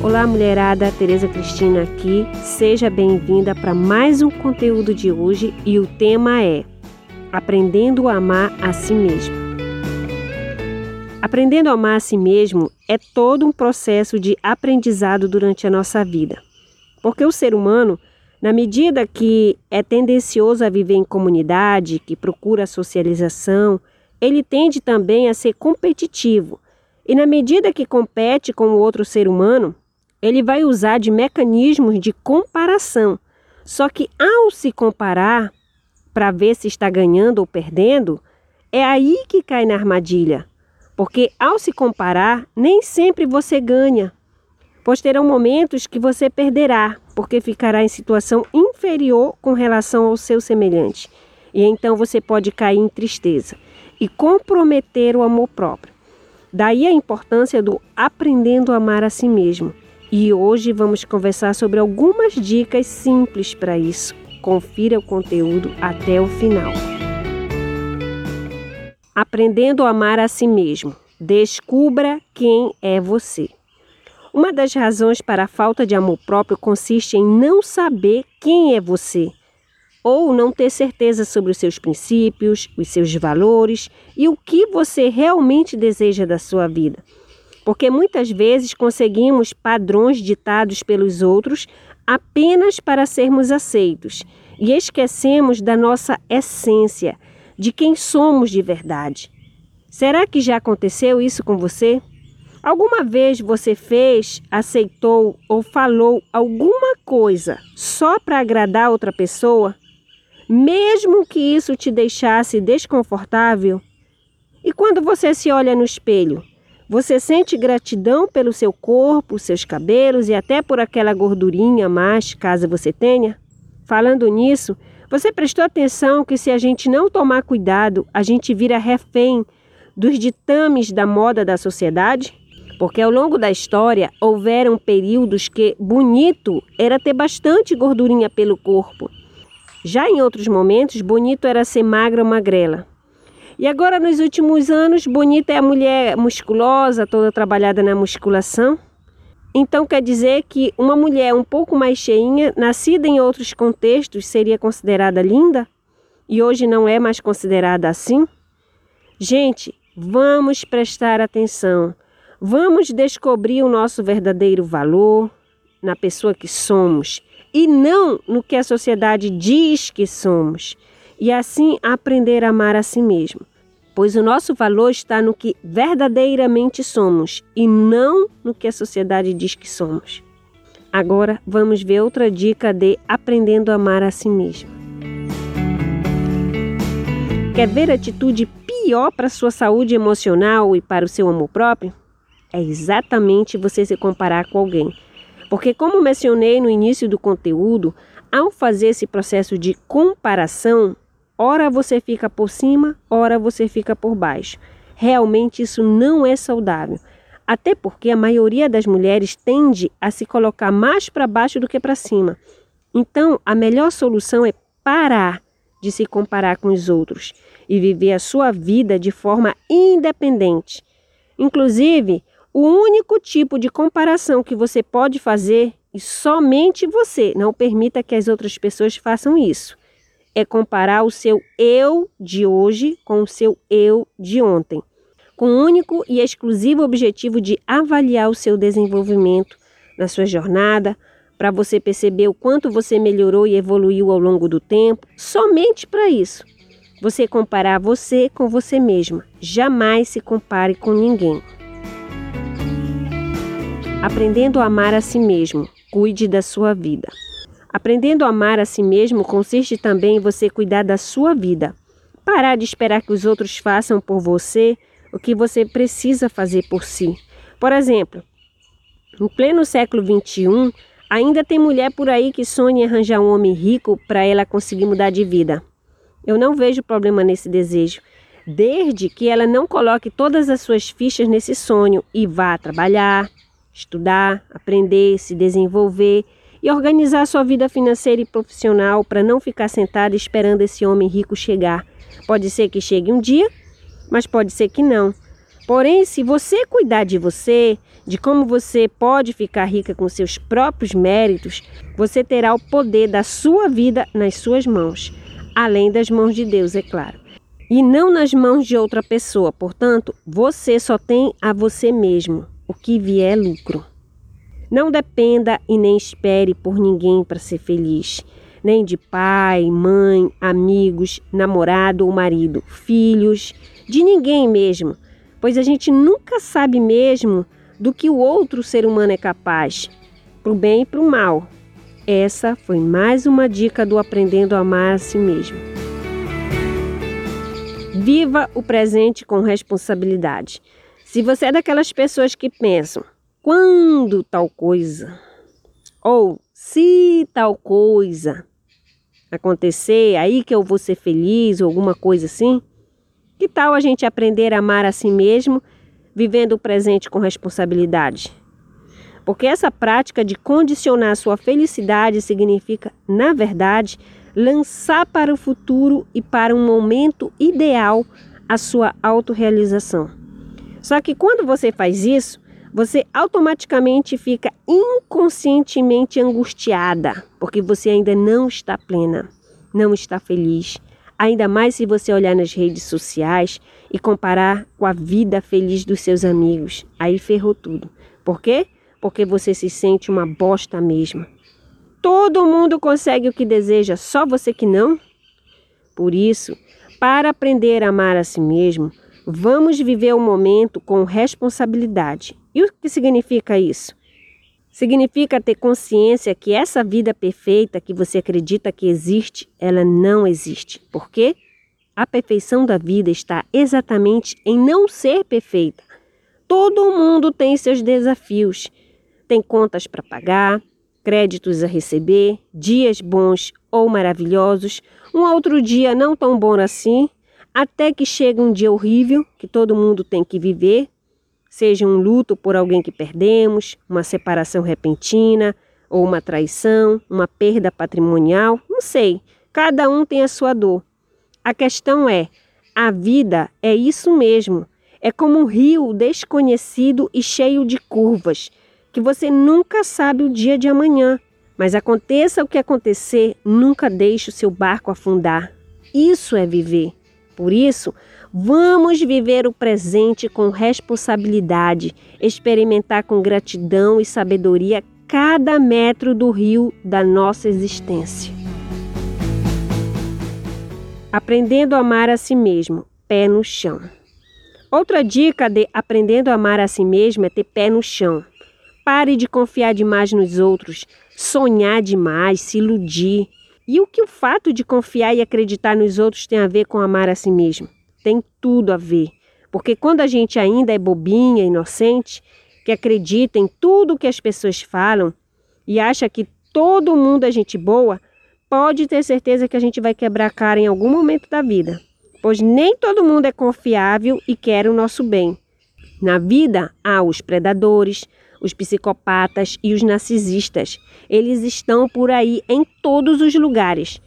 Olá, mulherada, Tereza Cristina aqui. Seja bem-vinda para mais um conteúdo de hoje e o tema é Aprendendo a amar a si mesmo. Aprendendo a amar a si mesmo é todo um processo de aprendizado durante a nossa vida. Porque o ser humano, na medida que é tendencioso a viver em comunidade, que procura socialização, ele tende também a ser competitivo. E na medida que compete com o outro ser humano, ele vai usar de mecanismos de comparação. Só que ao se comparar para ver se está ganhando ou perdendo, é aí que cai na armadilha. Porque ao se comparar, nem sempre você ganha, pois terão momentos que você perderá, porque ficará em situação inferior com relação ao seu semelhante. E então você pode cair em tristeza e comprometer o amor próprio. Daí a importância do aprendendo a amar a si mesmo e hoje vamos conversar sobre algumas dicas simples para isso. Confira o conteúdo até o final. Aprendendo a amar a si mesmo. Descubra quem é você. Uma das razões para a falta de amor próprio consiste em não saber quem é você, ou não ter certeza sobre os seus princípios, os seus valores e o que você realmente deseja da sua vida porque muitas vezes conseguimos padrões ditados pelos outros apenas para sermos aceitos e esquecemos da nossa essência, de quem somos de verdade. Será que já aconteceu isso com você? Alguma vez você fez, aceitou ou falou alguma coisa só para agradar outra pessoa, mesmo que isso te deixasse desconfortável? E quando você se olha no espelho, você sente gratidão pelo seu corpo, seus cabelos e até por aquela gordurinha mais, caso você tenha? Falando nisso, você prestou atenção que se a gente não tomar cuidado, a gente vira refém dos ditames da moda da sociedade? Porque ao longo da história houveram períodos que bonito era ter bastante gordurinha pelo corpo. Já em outros momentos, bonito era ser magra ou magrela. E agora, nos últimos anos, bonita é a mulher musculosa, toda trabalhada na musculação. Então, quer dizer que uma mulher um pouco mais cheinha, nascida em outros contextos, seria considerada linda? E hoje não é mais considerada assim? Gente, vamos prestar atenção. Vamos descobrir o nosso verdadeiro valor na pessoa que somos e não no que a sociedade diz que somos e assim aprender a amar a si mesmo. Pois o nosso valor está no que verdadeiramente somos e não no que a sociedade diz que somos. Agora vamos ver outra dica de aprendendo a amar a si mesmo. Quer ver atitude pior para a sua saúde emocional e para o seu amor próprio? É exatamente você se comparar com alguém. Porque, como mencionei no início do conteúdo, ao fazer esse processo de comparação, Ora você fica por cima, ora você fica por baixo. Realmente isso não é saudável. Até porque a maioria das mulheres tende a se colocar mais para baixo do que para cima. Então, a melhor solução é parar de se comparar com os outros e viver a sua vida de forma independente. Inclusive, o único tipo de comparação que você pode fazer e somente você, não permita que as outras pessoas façam isso é comparar o seu eu de hoje com o seu eu de ontem, com o único e exclusivo objetivo de avaliar o seu desenvolvimento na sua jornada, para você perceber o quanto você melhorou e evoluiu ao longo do tempo, somente para isso. Você comparar você com você mesma. Jamais se compare com ninguém. Aprendendo a amar a si mesmo. Cuide da sua vida. Aprendendo a amar a si mesmo consiste também em você cuidar da sua vida. Parar de esperar que os outros façam por você o que você precisa fazer por si. Por exemplo, no pleno século XXI, ainda tem mulher por aí que sonha em arranjar um homem rico para ela conseguir mudar de vida. Eu não vejo problema nesse desejo, desde que ela não coloque todas as suas fichas nesse sonho e vá trabalhar, estudar, aprender, se desenvolver e organizar sua vida financeira e profissional para não ficar sentada esperando esse homem rico chegar. Pode ser que chegue um dia, mas pode ser que não. Porém, se você cuidar de você, de como você pode ficar rica com seus próprios méritos, você terá o poder da sua vida nas suas mãos, além das mãos de Deus, é claro. E não nas mãos de outra pessoa. Portanto, você só tem a você mesmo. O que vier é lucro. Não dependa e nem espere por ninguém para ser feliz, nem de pai, mãe, amigos, namorado ou marido, filhos, de ninguém mesmo pois a gente nunca sabe mesmo do que o outro ser humano é capaz, para o bem e para o mal. Essa foi mais uma dica do Aprendendo a Amar a Si Mesmo. Viva o presente com responsabilidade. Se você é daquelas pessoas que pensam, quando tal coisa, ou se tal coisa acontecer, aí que eu vou ser feliz, ou alguma coisa assim, que tal a gente aprender a amar a si mesmo, vivendo o presente com responsabilidade? Porque essa prática de condicionar a sua felicidade significa, na verdade, lançar para o futuro e para um momento ideal a sua autorrealização. Só que quando você faz isso, você automaticamente fica inconscientemente angustiada, porque você ainda não está plena, não está feliz, Ainda mais se você olhar nas redes sociais e comparar com a vida feliz dos seus amigos. Aí ferrou tudo. Por quê? Porque você se sente uma bosta mesmo. Todo mundo consegue o que deseja, só você que não? Por isso, para aprender a amar a si mesmo, vamos viver o momento com responsabilidade. E o que significa isso? Significa ter consciência que essa vida perfeita que você acredita que existe, ela não existe. Por quê? A perfeição da vida está exatamente em não ser perfeita. Todo mundo tem seus desafios. Tem contas para pagar, créditos a receber, dias bons ou maravilhosos, um outro dia não tão bom assim, até que chega um dia horrível que todo mundo tem que viver seja um luto por alguém que perdemos, uma separação repentina, ou uma traição, uma perda patrimonial, não sei. Cada um tem a sua dor. A questão é: a vida é isso mesmo. É como um rio desconhecido e cheio de curvas, que você nunca sabe o dia de amanhã. Mas aconteça o que acontecer, nunca deixe o seu barco afundar. Isso é viver. Por isso, Vamos viver o presente com responsabilidade, experimentar com gratidão e sabedoria cada metro do rio da nossa existência. Aprendendo a amar a si mesmo, pé no chão. Outra dica de aprendendo a amar a si mesmo é ter pé no chão. Pare de confiar demais nos outros, sonhar demais, se iludir. E o que o fato de confiar e acreditar nos outros tem a ver com amar a si mesmo? tem tudo a ver. Porque quando a gente ainda é bobinha, inocente, que acredita em tudo que as pessoas falam e acha que todo mundo é gente boa, pode ter certeza que a gente vai quebrar a cara em algum momento da vida. Pois nem todo mundo é confiável e quer o nosso bem. Na vida há os predadores, os psicopatas e os narcisistas. Eles estão por aí em todos os lugares.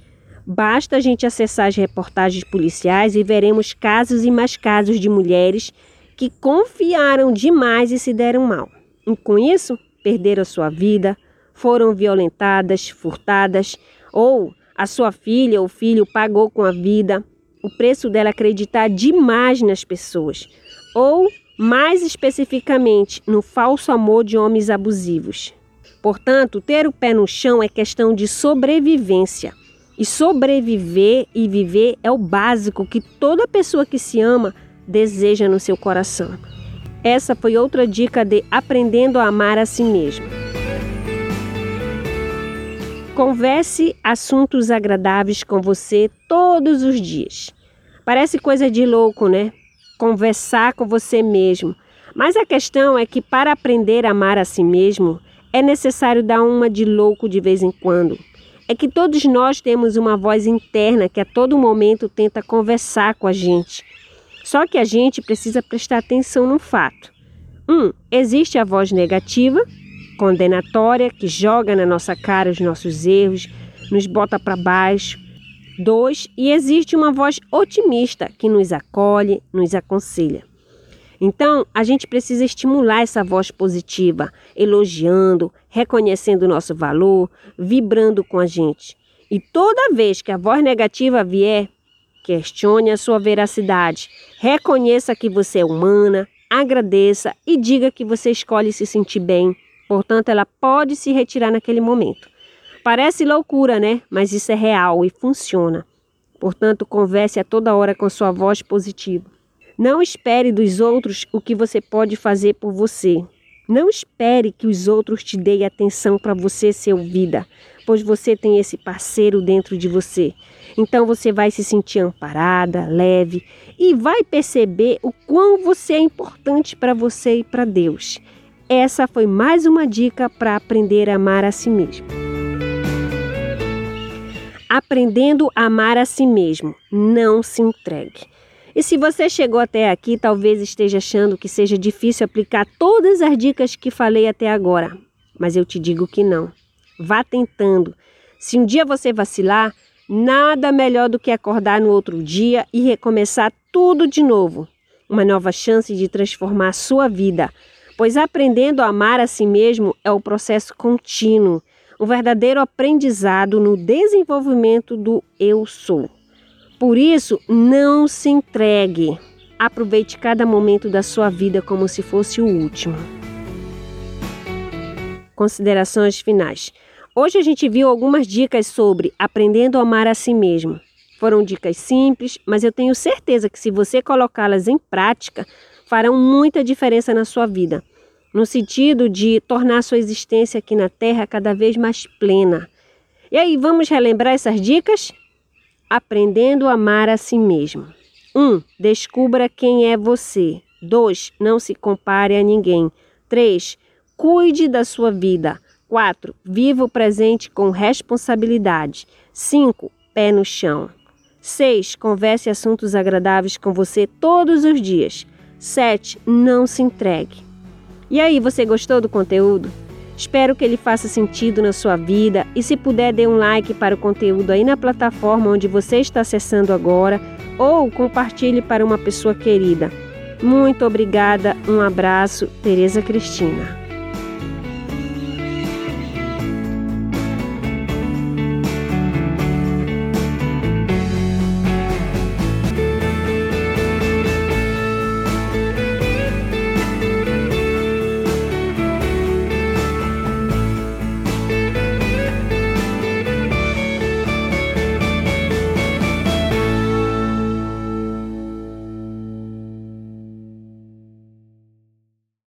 Basta a gente acessar as reportagens policiais e veremos casos e mais casos de mulheres que confiaram demais e se deram mal. E com isso, perderam sua vida, foram violentadas, furtadas, ou a sua filha ou filho pagou com a vida o preço dela acreditar demais nas pessoas, ou mais especificamente no falso amor de homens abusivos. Portanto, ter o pé no chão é questão de sobrevivência. E sobreviver e viver é o básico que toda pessoa que se ama deseja no seu coração. Essa foi outra dica de aprendendo a amar a si mesmo. Converse assuntos agradáveis com você todos os dias. Parece coisa de louco, né? Conversar com você mesmo. Mas a questão é que para aprender a amar a si mesmo, é necessário dar uma de louco de vez em quando é que todos nós temos uma voz interna que a todo momento tenta conversar com a gente. Só que a gente precisa prestar atenção num fato. Um, existe a voz negativa, condenatória, que joga na nossa cara os nossos erros, nos bota para baixo. E existe uma voz otimista que nos acolhe, nos aconselha. Então, a gente precisa estimular essa voz positiva, elogiando, reconhecendo o nosso valor, vibrando com a gente. E toda vez que a voz negativa vier, questione a sua veracidade, reconheça que você é humana, agradeça e diga que você escolhe se sentir bem. Portanto, ela pode se retirar naquele momento. Parece loucura, né? Mas isso é real e funciona. Portanto, converse a toda hora com sua voz positiva. Não espere dos outros o que você pode fazer por você. Não espere que os outros te deem atenção para você ser ouvida, pois você tem esse parceiro dentro de você. Então você vai se sentir amparada, leve e vai perceber o quão você é importante para você e para Deus. Essa foi mais uma dica para aprender a amar a si mesmo. Aprendendo a amar a si mesmo. Não se entregue. E se você chegou até aqui, talvez esteja achando que seja difícil aplicar todas as dicas que falei até agora. Mas eu te digo que não. Vá tentando. Se um dia você vacilar, nada melhor do que acordar no outro dia e recomeçar tudo de novo. Uma nova chance de transformar a sua vida. Pois aprendendo a amar a si mesmo é o processo contínuo um verdadeiro aprendizado no desenvolvimento do eu sou. Por isso, não se entregue. Aproveite cada momento da sua vida como se fosse o último. Considerações finais. Hoje a gente viu algumas dicas sobre aprendendo a amar a si mesmo. Foram dicas simples, mas eu tenho certeza que se você colocá-las em prática, farão muita diferença na sua vida no sentido de tornar sua existência aqui na Terra cada vez mais plena. E aí, vamos relembrar essas dicas? Aprendendo a amar a si mesmo. 1. Um, descubra quem é você. 2. Não se compare a ninguém. 3. Cuide da sua vida. 4. Viva o presente com responsabilidade. 5. Pé no chão. 6. Converse assuntos agradáveis com você todos os dias. 7. Não se entregue. E aí, você gostou do conteúdo? Espero que ele faça sentido na sua vida e se puder dê um like para o conteúdo aí na plataforma onde você está acessando agora ou compartilhe para uma pessoa querida. Muito obrigada, um abraço, Tereza Cristina.